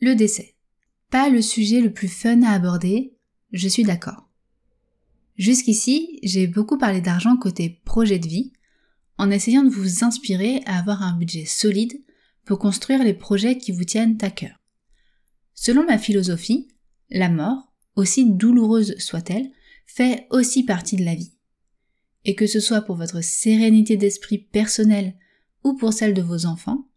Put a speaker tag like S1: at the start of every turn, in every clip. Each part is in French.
S1: Le décès. Pas le sujet le plus fun à aborder, je suis d'accord. Jusqu'ici, j'ai beaucoup parlé d'argent côté projet de vie, en essayant de vous inspirer à avoir un budget solide pour construire les projets qui vous tiennent à cœur. Selon ma philosophie, la mort, aussi douloureuse soit-elle, fait aussi partie de la vie. Et que ce soit pour votre sérénité d'esprit personnelle ou pour celle de vos enfants,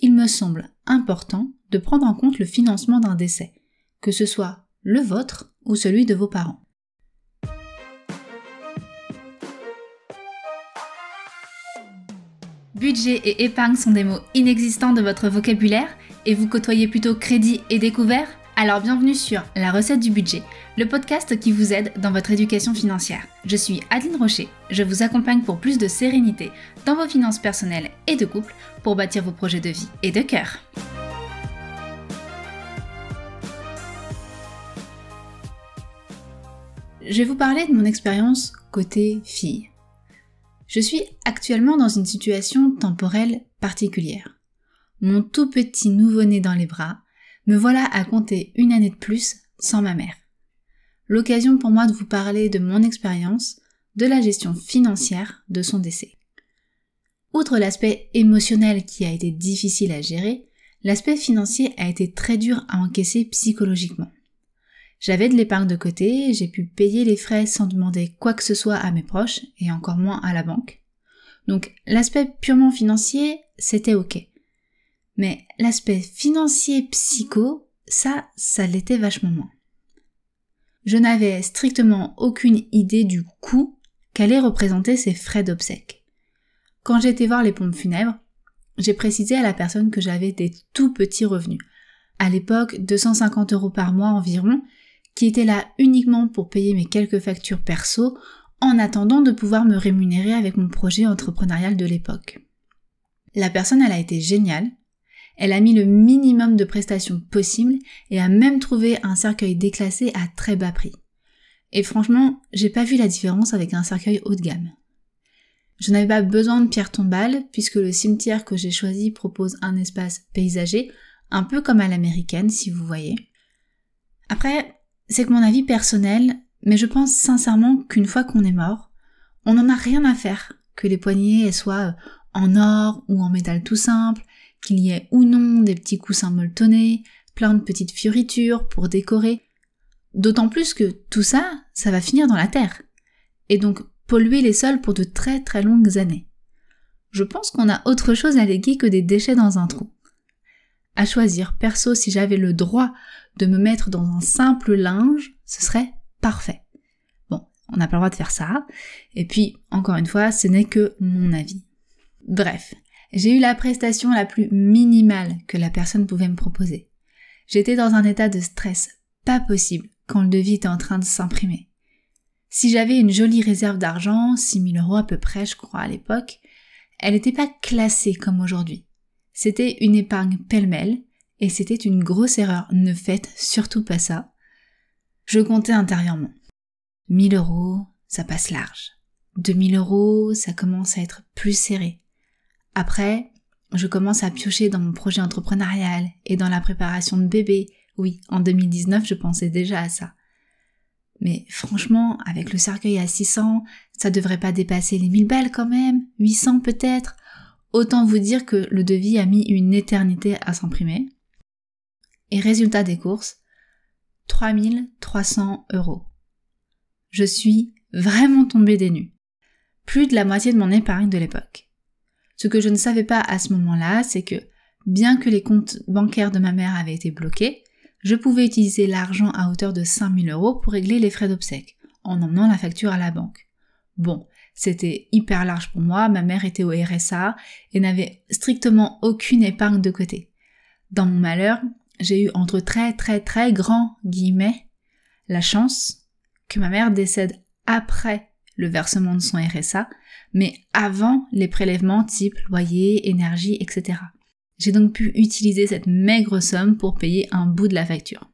S1: il me semble important de prendre en compte le financement d'un décès, que ce soit le vôtre ou celui de vos parents. Budget et épargne sont des mots inexistants de votre vocabulaire et vous côtoyez plutôt crédit et découvert? Alors bienvenue sur La recette du budget, le podcast qui vous aide dans votre éducation financière. Je suis Adeline Rocher, je vous accompagne pour plus de sérénité dans vos finances personnelles et de couple pour bâtir vos projets de vie et de cœur. Je vais vous parler de mon expérience côté fille. Je suis actuellement dans une situation temporelle particulière. Mon tout petit nouveau-né dans les bras, me voilà à compter une année de plus sans ma mère. L'occasion pour moi de vous parler de mon expérience, de la gestion financière de son décès. Outre l'aspect émotionnel qui a été difficile à gérer, l'aspect financier a été très dur à encaisser psychologiquement. J'avais de l'épargne de côté, j'ai pu payer les frais sans demander quoi que ce soit à mes proches et encore moins à la banque. Donc l'aspect purement financier, c'était ok. Mais l'aspect financier psycho, ça, ça l'était vachement moins. Je n'avais strictement aucune idée du coût qu'allaient représenter ces frais d'obsèques. Quand été voir les pompes funèbres, j'ai précisé à la personne que j'avais des tout petits revenus. À l'époque, 250 euros par mois environ, qui était là uniquement pour payer mes quelques factures perso en attendant de pouvoir me rémunérer avec mon projet entrepreneurial de l'époque. La personne, elle a été géniale. Elle a mis le minimum de prestations possible et a même trouvé un cercueil déclassé à très bas prix. Et franchement, j'ai pas vu la différence avec un cercueil haut de gamme. Je n'avais pas besoin de pierre tombale puisque le cimetière que j'ai choisi propose un espace paysager, un peu comme à l'américaine si vous voyez. Après, c'est que mon avis personnel, mais je pense sincèrement qu'une fois qu'on est mort, on n'en a rien à faire que les poignées soient euh, en or ou en métal tout simple, qu'il y ait ou non des petits coussins molletonnés, plein de petites fioritures pour décorer. D'autant plus que tout ça, ça va finir dans la terre. Et donc polluer les sols pour de très très longues années. Je pense qu'on a autre chose à léguer que des déchets dans un trou. À choisir, perso, si j'avais le droit de me mettre dans un simple linge, ce serait parfait. Bon, on n'a pas le droit de faire ça. Et puis, encore une fois, ce n'est que mon avis. Bref, j'ai eu la prestation la plus minimale que la personne pouvait me proposer. J'étais dans un état de stress pas possible quand le devis était en train de s'imprimer. Si j'avais une jolie réserve d'argent, 6000 euros à peu près, je crois, à l'époque, elle n'était pas classée comme aujourd'hui. C'était une épargne pêle-mêle, et c'était une grosse erreur. Ne faites surtout pas ça. Je comptais intérieurement. 1000 euros, ça passe large. 2000 euros, ça commence à être plus serré. Après, je commence à piocher dans mon projet entrepreneurial et dans la préparation de bébé. Oui, en 2019, je pensais déjà à ça. Mais franchement, avec le cercueil à 600, ça devrait pas dépasser les 1000 balles quand même, 800 peut-être. Autant vous dire que le devis a mis une éternité à s'imprimer. Et résultat des courses, 3300 euros. Je suis vraiment tombée des nues. Plus de la moitié de mon épargne de l'époque. Ce que je ne savais pas à ce moment-là, c'est que bien que les comptes bancaires de ma mère avaient été bloqués, je pouvais utiliser l'argent à hauteur de 5000 euros pour régler les frais d'obsèques, en emmenant la facture à la banque. Bon, c'était hyper large pour moi, ma mère était au RSA et n'avait strictement aucune épargne de côté. Dans mon malheur, j'ai eu entre très très très grands guillemets la chance que ma mère décède après le versement de son RSA, mais avant les prélèvements type loyer, énergie, etc. J'ai donc pu utiliser cette maigre somme pour payer un bout de la facture.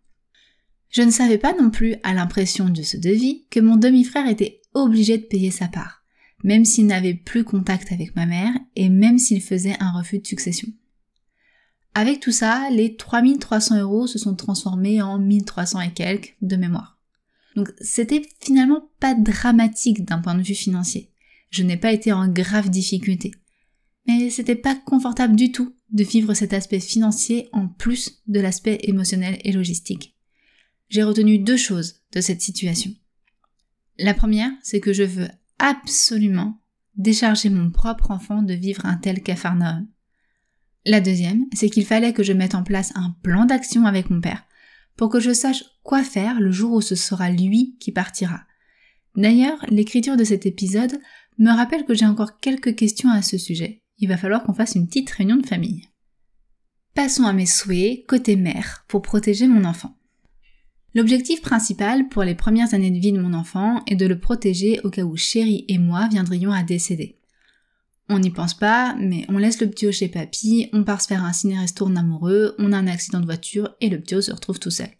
S1: Je ne savais pas non plus, à l'impression de ce devis, que mon demi-frère était obligé de payer sa part, même s'il n'avait plus contact avec ma mère et même s'il faisait un refus de succession. Avec tout ça, les 3300 euros se sont transformés en 1300 et quelques de mémoire. Donc c'était finalement pas dramatique d'un point de vue financier. Je n'ai pas été en grave difficulté. Mais c'était pas confortable du tout de vivre cet aspect financier en plus de l'aspect émotionnel et logistique. J'ai retenu deux choses de cette situation. La première, c'est que je veux absolument décharger mon propre enfant de vivre un tel cafarnaum. La deuxième, c'est qu'il fallait que je mette en place un plan d'action avec mon père pour que je sache quoi faire le jour où ce sera lui qui partira. D'ailleurs, l'écriture de cet épisode me rappelle que j'ai encore quelques questions à ce sujet. Il va falloir qu'on fasse une petite réunion de famille. Passons à mes souhaits côté mère pour protéger mon enfant. L'objectif principal pour les premières années de vie de mon enfant est de le protéger au cas où Chéri et moi viendrions à décéder. On n'y pense pas, mais on laisse le petit chez papy, on part se faire un ciné-restourne amoureux, on a un accident de voiture et le petit se retrouve tout seul.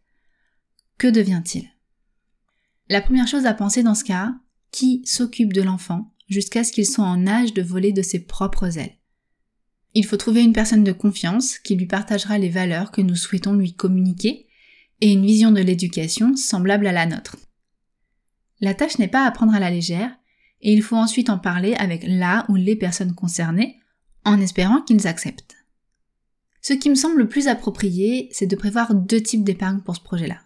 S1: Que devient-il? La première chose à penser dans ce cas, qui s'occupe de l'enfant jusqu'à ce qu'il soit en âge de voler de ses propres ailes? Il faut trouver une personne de confiance qui lui partagera les valeurs que nous souhaitons lui communiquer et une vision de l'éducation semblable à la nôtre. La tâche n'est pas à prendre à la légère, et il faut ensuite en parler avec la ou les personnes concernées, en espérant qu'ils acceptent. Ce qui me semble le plus approprié, c'est de prévoir deux types d'épargne pour ce projet-là.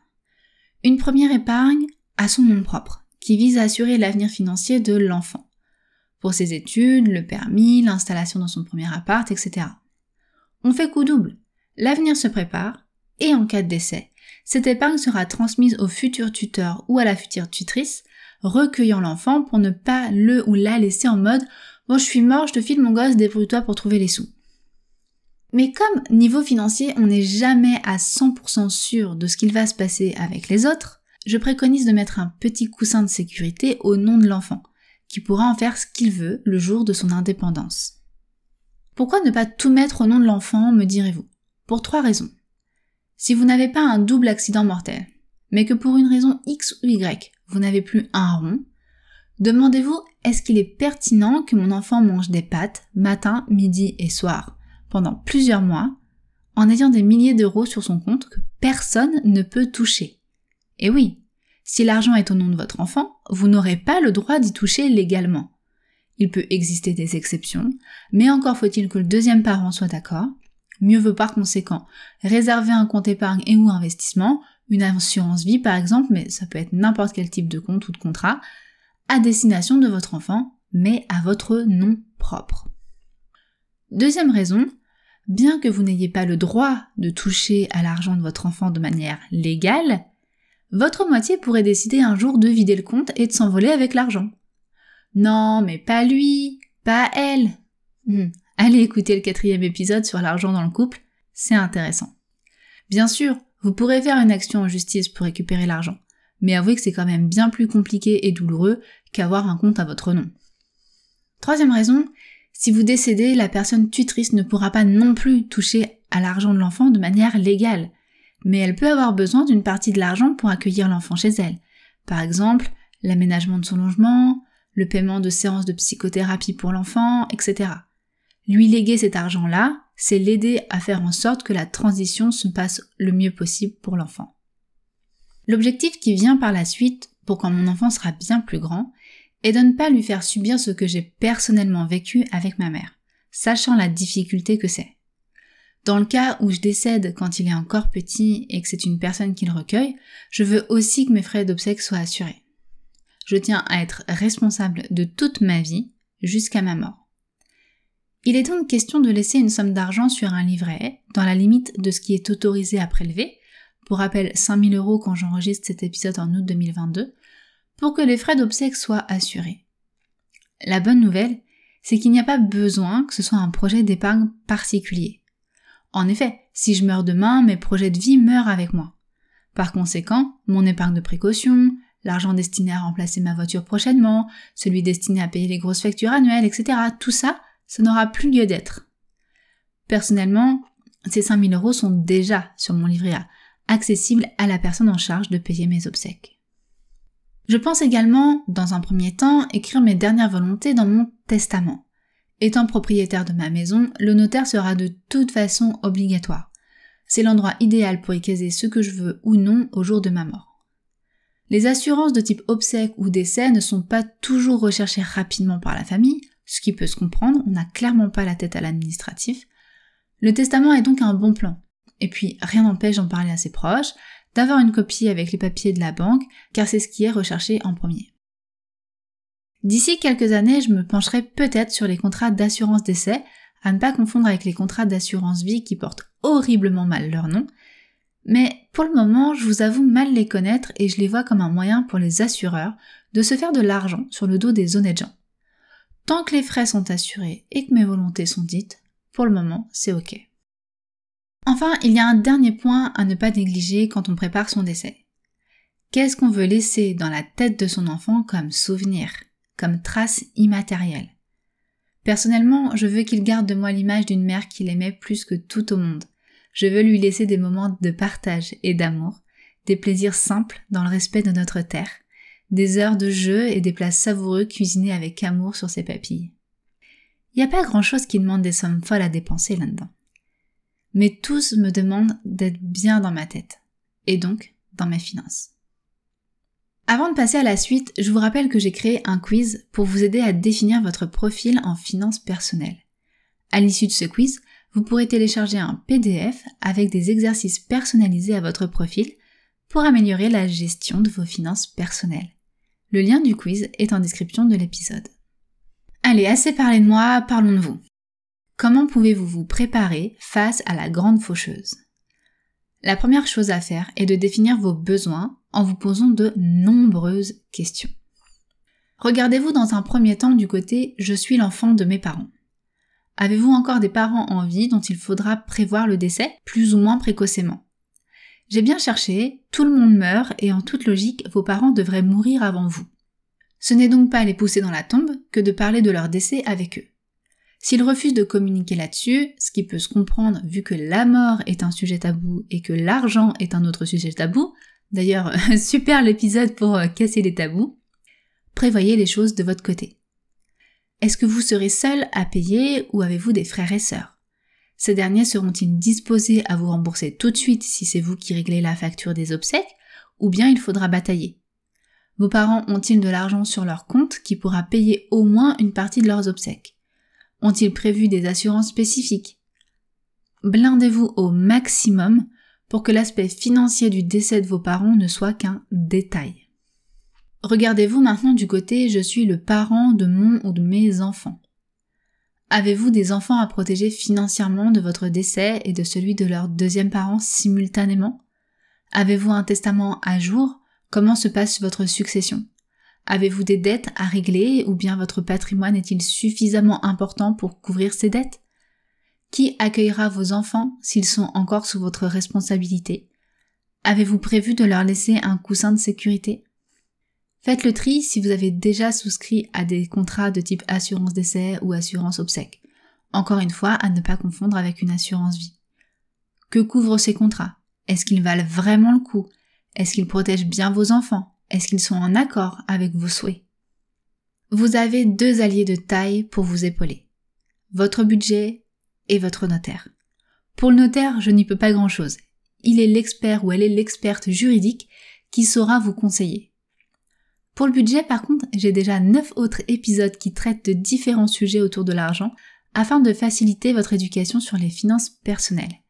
S1: Une première épargne à son nom propre, qui vise à assurer l'avenir financier de l'enfant. Pour ses études, le permis, l'installation dans son premier appart, etc. On fait coup double. L'avenir se prépare, et en cas de décès, cette épargne sera transmise au futur tuteur ou à la future tutrice, recueillant l'enfant pour ne pas le ou la laisser en mode Bon, je suis mort, je te file mon gosse, débrouille-toi pour trouver les sous. Mais comme niveau financier, on n'est jamais à 100% sûr de ce qu'il va se passer avec les autres, je préconise de mettre un petit coussin de sécurité au nom de l'enfant, qui pourra en faire ce qu'il veut le jour de son indépendance. Pourquoi ne pas tout mettre au nom de l'enfant, me direz-vous? Pour trois raisons. Si vous n'avez pas un double accident mortel, mais que pour une raison X ou Y, vous n'avez plus un rond, demandez-vous est-ce qu'il est pertinent que mon enfant mange des pâtes matin, midi et soir pendant plusieurs mois en ayant des milliers d'euros sur son compte que personne ne peut toucher? Et oui, si l'argent est au nom de votre enfant, vous n'aurez pas le droit d'y toucher légalement. Il peut exister des exceptions, mais encore faut-il que le deuxième parent soit d'accord, Mieux vaut par conséquent réserver un compte épargne et ou investissement, une assurance vie par exemple, mais ça peut être n'importe quel type de compte ou de contrat, à destination de votre enfant, mais à votre nom propre. Deuxième raison, bien que vous n'ayez pas le droit de toucher à l'argent de votre enfant de manière légale, votre moitié pourrait décider un jour de vider le compte et de s'envoler avec l'argent. Non, mais pas lui, pas elle. Hmm, allez écouter le quatrième épisode sur l'argent dans le couple, c'est intéressant. Bien sûr, vous pourrez faire une action en justice pour récupérer l'argent, mais avouez que c'est quand même bien plus compliqué et douloureux qu'avoir un compte à votre nom. Troisième raison, si vous décédez, la personne tutrice ne pourra pas non plus toucher à l'argent de l'enfant de manière légale, mais elle peut avoir besoin d'une partie de l'argent pour accueillir l'enfant chez elle. Par exemple, l'aménagement de son logement, le paiement de séances de psychothérapie pour l'enfant, etc. Lui léguer cet argent-là, c'est l'aider à faire en sorte que la transition se passe le mieux possible pour l'enfant. L'objectif qui vient par la suite, pour quand mon enfant sera bien plus grand, est de ne pas lui faire subir ce que j'ai personnellement vécu avec ma mère, sachant la difficulté que c'est. Dans le cas où je décède quand il est encore petit et que c'est une personne qui le recueille, je veux aussi que mes frais d'obsèques soient assurés. Je tiens à être responsable de toute ma vie jusqu'à ma mort. Il est donc question de laisser une somme d'argent sur un livret, dans la limite de ce qui est autorisé à prélever, pour rappel 5000 euros quand j'enregistre cet épisode en août 2022, pour que les frais d'obsèques soient assurés. La bonne nouvelle, c'est qu'il n'y a pas besoin que ce soit un projet d'épargne particulier. En effet, si je meurs demain, mes projets de vie meurent avec moi. Par conséquent, mon épargne de précaution, l'argent destiné à remplacer ma voiture prochainement, celui destiné à payer les grosses factures annuelles, etc., tout ça, ça n'aura plus lieu d'être. Personnellement, ces 5000 euros sont déjà sur mon livret A, accessibles à la personne en charge de payer mes obsèques. Je pense également, dans un premier temps, écrire mes dernières volontés dans mon testament. Étant propriétaire de ma maison, le notaire sera de toute façon obligatoire. C'est l'endroit idéal pour y caser ce que je veux ou non au jour de ma mort. Les assurances de type obsèque ou décès ne sont pas toujours recherchées rapidement par la famille, ce qui peut se comprendre, on n'a clairement pas la tête à l'administratif. Le testament est donc un bon plan. Et puis, rien n'empêche d'en parler à ses proches, d'avoir une copie avec les papiers de la banque, car c'est ce qui est recherché en premier. D'ici quelques années, je me pencherai peut-être sur les contrats d'assurance décès, à ne pas confondre avec les contrats d'assurance vie qui portent horriblement mal leur nom. Mais pour le moment, je vous avoue mal les connaître et je les vois comme un moyen pour les assureurs de se faire de l'argent sur le dos des honnêtes gens. Tant que les frais sont assurés et que mes volontés sont dites, pour le moment, c'est ok. Enfin, il y a un dernier point à ne pas négliger quand on prépare son décès. Qu'est-ce qu'on veut laisser dans la tête de son enfant comme souvenir, comme trace immatérielle? Personnellement, je veux qu'il garde de moi l'image d'une mère qu'il aimait plus que tout au monde. Je veux lui laisser des moments de partage et d'amour, des plaisirs simples dans le respect de notre terre, des heures de jeu et des plats savoureux cuisinés avec amour sur ses papilles. Il n'y a pas grand chose qui demande des sommes folles à dépenser là-dedans mais tous me demandent d'être bien dans ma tête, et donc dans mes finances. Avant de passer à la suite, je vous rappelle que j'ai créé un quiz pour vous aider à définir votre profil en finances personnelles. À l'issue de ce quiz, vous pourrez télécharger un PDF avec des exercices personnalisés à votre profil pour améliorer la gestion de vos finances personnelles. Le lien du quiz est en description de l'épisode. Allez, assez parlé de moi, parlons de vous. Comment pouvez-vous vous préparer face à la grande faucheuse? La première chose à faire est de définir vos besoins en vous posant de nombreuses questions. Regardez-vous dans un premier temps du côté je suis l'enfant de mes parents. Avez-vous encore des parents en vie dont il faudra prévoir le décès plus ou moins précocement? J'ai bien cherché, tout le monde meurt et en toute logique vos parents devraient mourir avant vous. Ce n'est donc pas les pousser dans la tombe que de parler de leur décès avec eux. S'ils refusent de communiquer là-dessus, ce qui peut se comprendre vu que la mort est un sujet tabou et que l'argent est un autre sujet tabou, d'ailleurs super l'épisode pour euh, casser les tabous, prévoyez les choses de votre côté. Est-ce que vous serez seul à payer ou avez-vous des frères et sœurs? Ces derniers seront-ils disposés à vous rembourser tout de suite si c'est vous qui réglez la facture des obsèques ou bien il faudra batailler? Vos parents ont-ils de l'argent sur leur compte qui pourra payer au moins une partie de leurs obsèques? Ont-ils prévu des assurances spécifiques? Blindez-vous au maximum pour que l'aspect financier du décès de vos parents ne soit qu'un détail. Regardez-vous maintenant du côté je suis le parent de mon ou de mes enfants. Avez-vous des enfants à protéger financièrement de votre décès et de celui de leur deuxième parent simultanément? Avez-vous un testament à jour? Comment se passe votre succession? Avez-vous des dettes à régler ou bien votre patrimoine est-il suffisamment important pour couvrir ces dettes? Qui accueillera vos enfants s'ils sont encore sous votre responsabilité? Avez-vous prévu de leur laisser un coussin de sécurité? Faites le tri si vous avez déjà souscrit à des contrats de type assurance décès ou assurance obsèque. Encore une fois, à ne pas confondre avec une assurance vie. Que couvrent ces contrats? Est-ce qu'ils valent vraiment le coup? Est-ce qu'ils protègent bien vos enfants? Est-ce qu'ils sont en accord avec vos souhaits? Vous avez deux alliés de taille pour vous épauler. Votre budget et votre notaire. Pour le notaire, je n'y peux pas grand-chose. Il est l'expert ou elle est l'experte juridique qui saura vous conseiller. Pour le budget, par contre, j'ai déjà neuf autres épisodes qui traitent de différents sujets autour de l'argent afin de faciliter votre éducation sur les finances personnelles.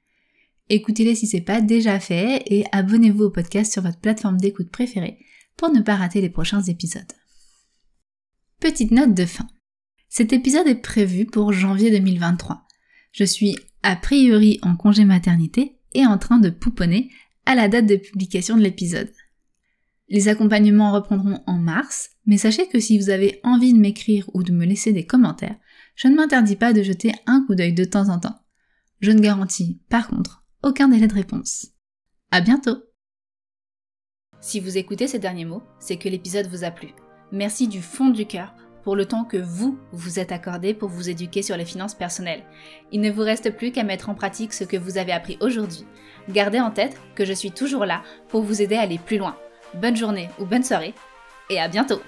S1: Écoutez-les si c'est pas déjà fait et abonnez-vous au podcast sur votre plateforme d'écoute préférée pour ne pas rater les prochains épisodes. Petite note de fin. Cet épisode est prévu pour janvier 2023. Je suis a priori en congé maternité et en train de pouponner à la date de publication de l'épisode. Les accompagnements reprendront en mars, mais sachez que si vous avez envie de m'écrire ou de me laisser des commentaires, je ne m'interdis pas de jeter un coup d'œil de temps en temps. Je ne garantis, par contre, aucun délai de réponse. À bientôt! Si vous écoutez ces derniers mots, c'est que l'épisode vous a plu. Merci du fond du cœur pour le temps que vous vous êtes accordé pour vous éduquer sur les finances personnelles. Il ne vous reste plus qu'à mettre en pratique ce que vous avez appris aujourd'hui. Gardez en tête que je suis toujours là pour vous aider à aller plus loin. Bonne journée ou bonne soirée et à bientôt